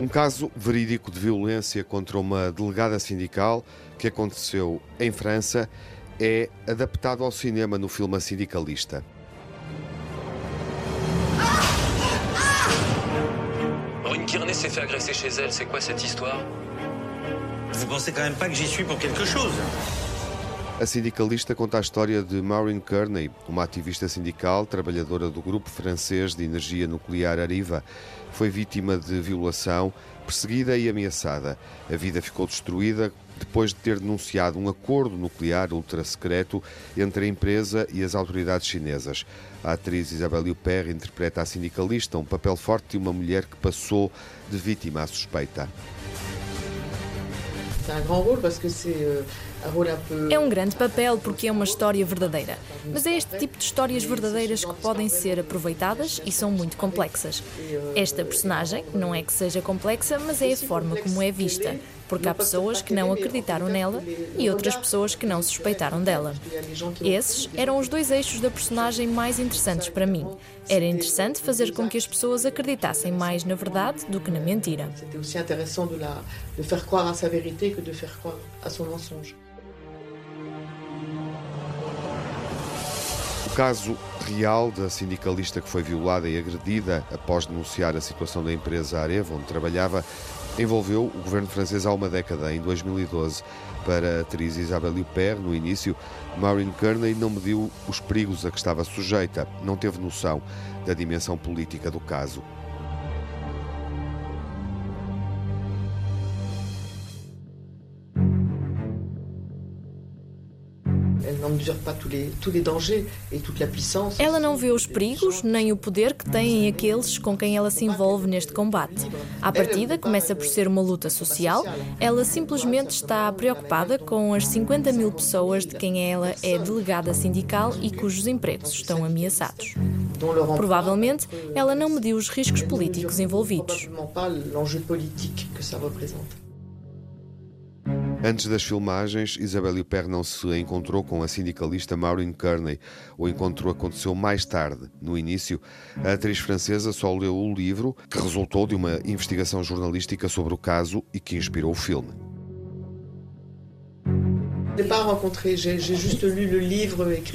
Um caso verídico de violência contra uma delegada sindical que aconteceu em França é adaptado ao cinema no filme A Sindicalista. Maureen Kearney s'est fait agresser chez elle, c'est quoi cette histoire? Vous pensez quand même pas que j'y suis pour quelque chose A sindicalista conta a história de Maureen Kearney, uma ativista sindical, trabalhadora do grupo francês de energia nuclear Ariva. Foi vítima de violação, perseguida e ameaçada. A vida ficou destruída depois de ter denunciado um acordo nuclear ultra-secreto entre a empresa e as autoridades chinesas. A atriz Isabelle Huppert interpreta a sindicalista, um papel forte de uma mulher que passou de vítima à suspeita. É um grande papel porque é uma história verdadeira. Mas é este tipo de histórias verdadeiras que podem ser aproveitadas e são muito complexas. Esta personagem não é que seja complexa, mas é a forma como é vista. Porque há pessoas que não acreditaram nela e outras pessoas que não suspeitaram dela. Esses eram os dois eixos da personagem mais interessantes para mim. Era interessante fazer com que as pessoas acreditassem mais na verdade do que na mentira. De, que. Caso real da sindicalista que foi violada e agredida após denunciar a situação da empresa Areva, onde trabalhava, envolveu o governo francês há uma década, em 2012. Para a atriz Isabelle Huppert, no início, Maureen Kearney não mediu os perigos a que estava sujeita, não teve noção da dimensão política do caso. Ela não vê os perigos nem o poder que têm aqueles com quem ela se envolve neste combate. À partida, começa por ser uma luta social, ela simplesmente está preocupada com as 50 mil pessoas de quem ela é delegada sindical e cujos empregos estão ameaçados. Provavelmente, ela não mediu os riscos políticos envolvidos. Antes das filmagens, Isabelle Huppert não se encontrou com a sindicalista Maureen Kearney. O encontro aconteceu mais tarde. No início, a atriz francesa só leu o livro, que resultou de uma investigação jornalística sobre o caso e que inspirou o filme.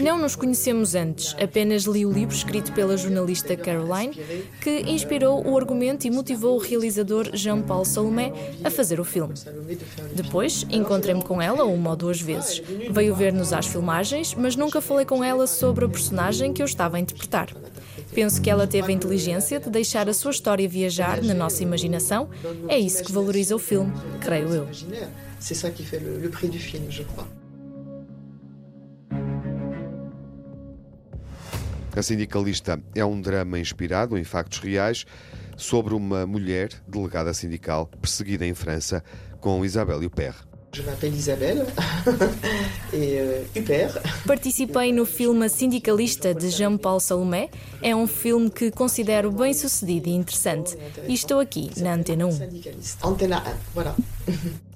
Não nos conhecemos antes, apenas li o livro escrito pela jornalista Caroline, que inspirou o argumento e motivou o realizador Jean-Paul Salomé a fazer o filme. Depois, encontrei-me com ela uma ou duas vezes. Veio ver-nos às filmagens, mas nunca falei com ela sobre a personagem que eu estava a interpretar. Penso que ela teve a inteligência de deixar a sua história viajar na nossa imaginação. É isso que valoriza o filme, creio eu. C'est ça qui fait le, le prix du film, je crois. A sindicalista é um drama inspirado em factos reais sobre uma mulher delegada sindical perseguida em França com Isabelle Huppert. Je m'appelle Isabelle et euh, Huppert. Participei no filme Sindicalista de Jean-Paul Salomé. É um filme que considero bem sucedido e interessante. E estou aqui na Antena 1. Syndicaliste. Antenne 1, voilà.